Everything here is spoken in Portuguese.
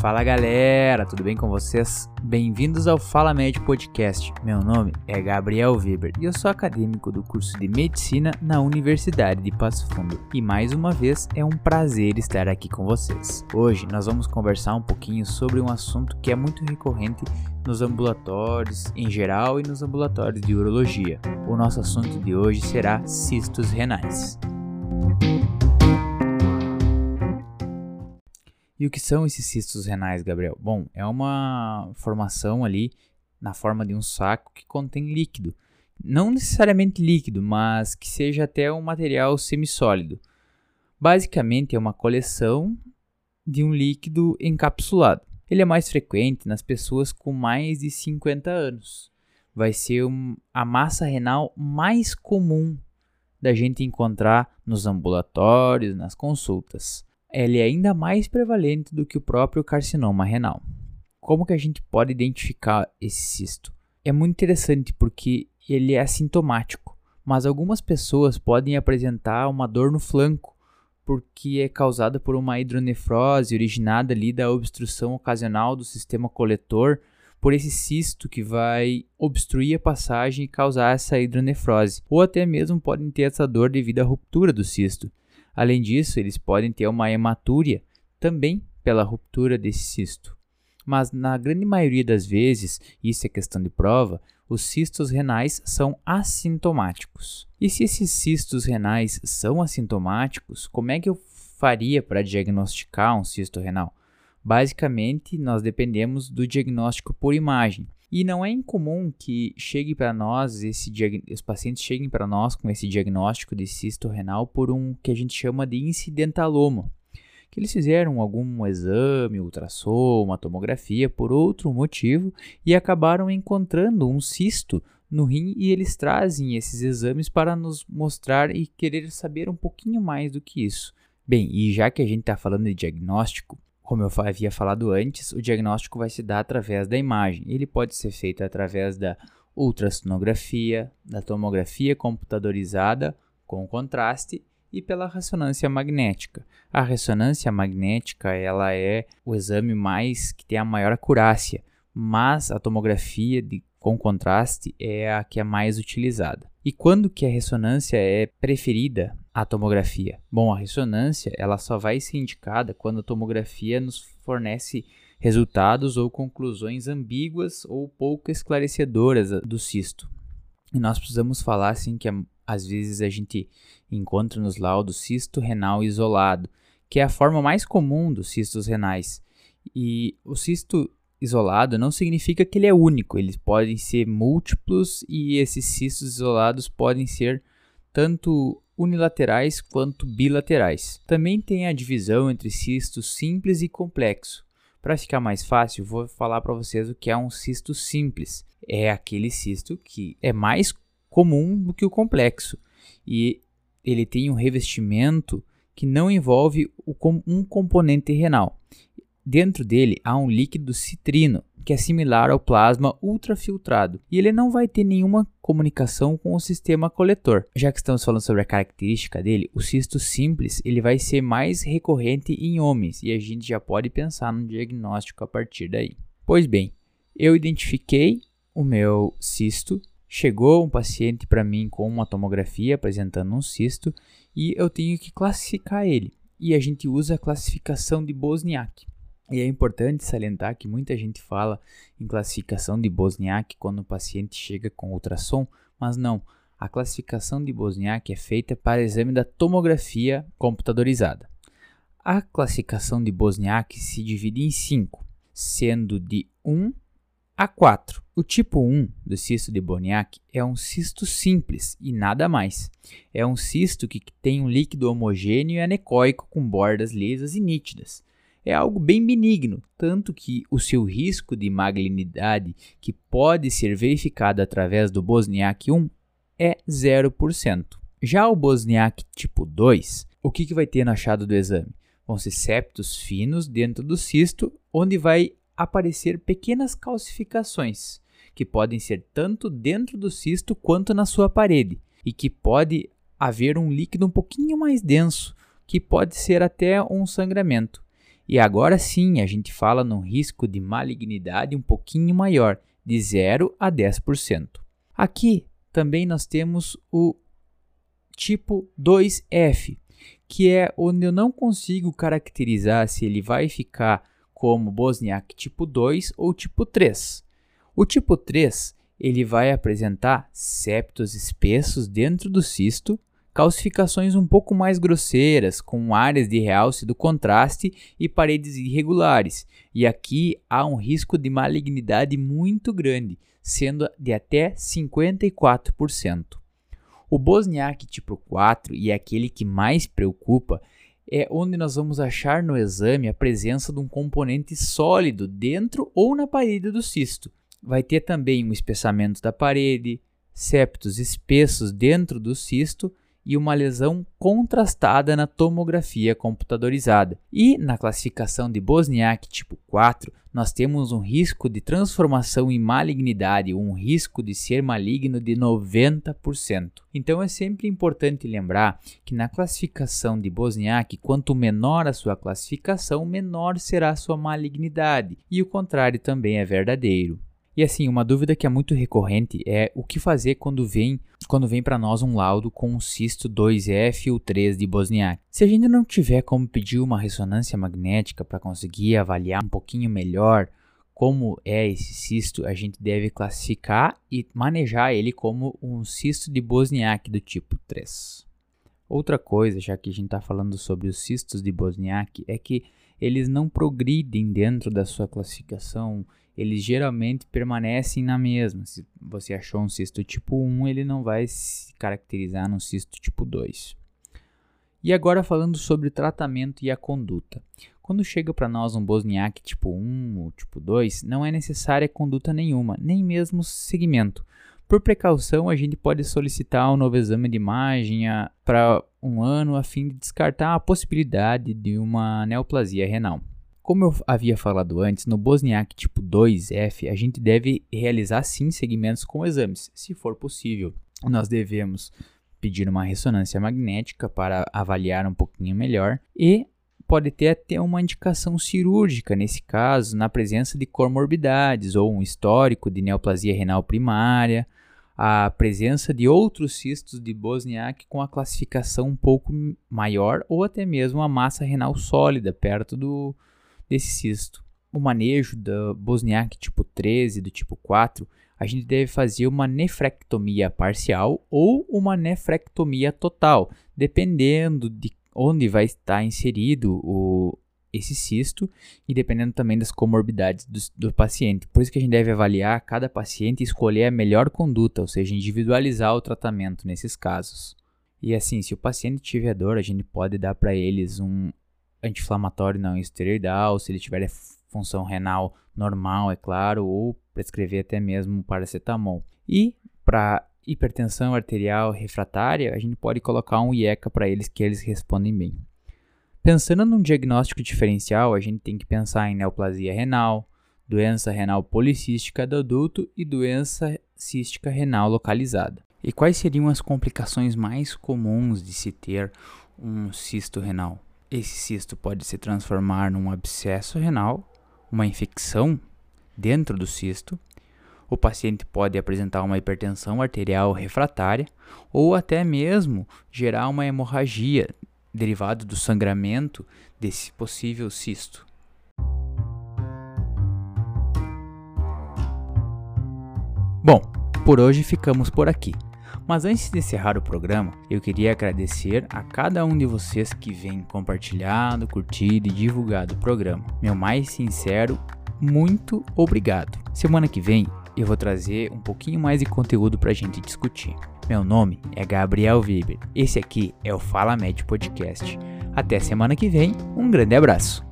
Fala galera, tudo bem com vocês? Bem-vindos ao Fala Med Podcast. Meu nome é Gabriel Weber e eu sou acadêmico do curso de Medicina na Universidade de Passo Fundo. E mais uma vez é um prazer estar aqui com vocês. Hoje nós vamos conversar um pouquinho sobre um assunto que é muito recorrente nos ambulatórios em geral e nos ambulatórios de urologia. O nosso assunto de hoje será cistos renais. E o que são esses cistos renais, Gabriel? Bom, é uma formação ali na forma de um saco que contém líquido. Não necessariamente líquido, mas que seja até um material semissólido. Basicamente é uma coleção de um líquido encapsulado. Ele é mais frequente nas pessoas com mais de 50 anos. Vai ser um, a massa renal mais comum da gente encontrar nos ambulatórios, nas consultas ele é ainda mais prevalente do que o próprio carcinoma renal. Como que a gente pode identificar esse cisto? É muito interessante porque ele é assintomático, mas algumas pessoas podem apresentar uma dor no flanco, porque é causada por uma hidronefrose originada ali da obstrução ocasional do sistema coletor por esse cisto que vai obstruir a passagem e causar essa hidronefrose, ou até mesmo podem ter essa dor devido à ruptura do cisto. Além disso, eles podem ter uma hematúria também pela ruptura desse cisto. Mas na grande maioria das vezes, isso é questão de prova, os cistos renais são assintomáticos. E se esses cistos renais são assintomáticos, como é que eu faria para diagnosticar um cisto renal? Basicamente, nós dependemos do diagnóstico por imagem. E não é incomum que chegue para nós esse os pacientes cheguem para nós com esse diagnóstico de cisto renal por um que a gente chama de incidentaloma, que eles fizeram algum exame, ultrassom, uma tomografia por outro motivo e acabaram encontrando um cisto no rim e eles trazem esses exames para nos mostrar e querer saber um pouquinho mais do que isso. Bem, e já que a gente está falando de diagnóstico, como eu havia falado antes, o diagnóstico vai se dar através da imagem. Ele pode ser feito através da ultrassonografia, da tomografia computadorizada com contraste e pela ressonância magnética. A ressonância magnética ela é o exame mais que tem a maior acurácia, mas a tomografia de, com contraste é a que é mais utilizada. E quando que a ressonância é preferida à tomografia? Bom, a ressonância ela só vai ser indicada quando a tomografia nos fornece resultados ou conclusões ambíguas ou pouco esclarecedoras do cisto. E nós precisamos falar assim que às vezes a gente encontra nos laudos cisto renal isolado, que é a forma mais comum dos cistos renais. E o cisto isolado não significa que ele é único, eles podem ser múltiplos e esses cistos isolados podem ser tanto unilaterais quanto bilaterais. Também tem a divisão entre cistos simples e complexo. Para ficar mais fácil, vou falar para vocês o que é um cisto simples. É aquele cisto que é mais comum do que o complexo e ele tem um revestimento que não envolve um componente renal. Dentro dele há um líquido citrino, que é similar ao plasma ultrafiltrado, e ele não vai ter nenhuma comunicação com o sistema coletor. Já que estamos falando sobre a característica dele, o cisto simples ele vai ser mais recorrente em homens, e a gente já pode pensar no diagnóstico a partir daí. Pois bem, eu identifiquei o meu cisto, chegou um paciente para mim com uma tomografia apresentando um cisto, e eu tenho que classificar ele. E a gente usa a classificação de Bosniak. E é importante salientar que muita gente fala em classificação de Bosniak quando o paciente chega com ultrassom, mas não. A classificação de Bosniak é feita para exame da tomografia computadorizada. A classificação de Bosniak se divide em cinco, sendo de 1 a 4. O tipo 1 do cisto de Bosniak é um cisto simples e nada mais. É um cisto que tem um líquido homogêneo e anecoico com bordas lisas e nítidas é algo bem benigno, tanto que o seu risco de malignidade, que pode ser verificado através do Bosniak 1, é 0%. Já o Bosniak tipo 2, o que, que vai ter no achado do exame? Vão ser septos finos dentro do cisto, onde vai aparecer pequenas calcificações, que podem ser tanto dentro do cisto quanto na sua parede, e que pode haver um líquido um pouquinho mais denso, que pode ser até um sangramento. E agora sim a gente fala num risco de malignidade um pouquinho maior, de 0 a 10%. Aqui também nós temos o tipo 2F, que é onde eu não consigo caracterizar se ele vai ficar como Bosniak tipo 2 ou tipo 3. O tipo 3 ele vai apresentar septos espessos dentro do cisto, calcificações um pouco mais grosseiras, com áreas de realce do contraste e paredes irregulares. E aqui há um risco de malignidade muito grande, sendo de até 54%. O Bosniak tipo 4, e é aquele que mais preocupa, é onde nós vamos achar no exame a presença de um componente sólido dentro ou na parede do cisto. Vai ter também um espessamento da parede, septos espessos dentro do cisto e uma lesão contrastada na tomografia computadorizada. E na classificação de Bosniak tipo 4, nós temos um risco de transformação em malignidade, um risco de ser maligno de 90%. Então é sempre importante lembrar que na classificação de Bosniak, quanto menor a sua classificação, menor será a sua malignidade, e o contrário também é verdadeiro. E assim, uma dúvida que é muito recorrente é o que fazer quando vem quando vem para nós um laudo com um cisto 2F ou 3 de Bosniak. Se a gente não tiver como pedir uma ressonância magnética para conseguir avaliar um pouquinho melhor como é esse cisto, a gente deve classificar e manejar ele como um cisto de Bosniak do tipo 3. Outra coisa, já que a gente está falando sobre os cistos de Bosniak, é que eles não progridem dentro da sua classificação eles geralmente permanecem na mesma. Se você achou um cisto tipo 1, ele não vai se caracterizar no cisto tipo 2. E agora falando sobre o tratamento e a conduta. Quando chega para nós um Bosniak tipo 1 ou tipo 2, não é necessária conduta nenhuma, nem mesmo segmento. Por precaução, a gente pode solicitar um novo exame de imagem para um ano a fim de descartar a possibilidade de uma neoplasia renal. Como eu havia falado antes, no Bosniak tipo 2F, a gente deve realizar sim segmentos com exames, se for possível. Nós devemos pedir uma ressonância magnética para avaliar um pouquinho melhor e pode ter até uma indicação cirúrgica nesse caso, na presença de comorbidades ou um histórico de neoplasia renal primária, a presença de outros cistos de Bosniak com a classificação um pouco maior ou até mesmo a massa renal sólida perto do, desse cisto. O manejo da Bosniak tipo 13 do tipo 4, a gente deve fazer uma nefrectomia parcial ou uma nefrectomia total, dependendo de onde vai estar inserido o, esse cisto e dependendo também das comorbidades do, do, paciente. Por isso que a gente deve avaliar cada paciente e escolher a melhor conduta, ou seja, individualizar o tratamento nesses casos. E assim, se o paciente tiver dor, a gente pode dar para eles um anti-inflamatório não esteroidal, se ele tiver função renal normal, é claro, ou prescrever até mesmo paracetamol. E para hipertensão arterial refratária, a gente pode colocar um IECA para eles que eles respondem bem. Pensando num diagnóstico diferencial, a gente tem que pensar em neoplasia renal, doença renal policística do adulto e doença cística renal localizada. E quais seriam as complicações mais comuns de se ter um cisto renal? Esse cisto pode se transformar num abscesso renal, uma infecção dentro do cisto. O paciente pode apresentar uma hipertensão arterial refratária ou até mesmo gerar uma hemorragia derivada do sangramento desse possível cisto. Bom, por hoje ficamos por aqui. Mas antes de encerrar o programa, eu queria agradecer a cada um de vocês que vem compartilhado, curtido e divulgado o programa. Meu mais sincero muito obrigado. Semana que vem eu vou trazer um pouquinho mais de conteúdo para a gente discutir. Meu nome é Gabriel Weber. Esse aqui é o Fala Med Podcast. Até semana que vem, um grande abraço.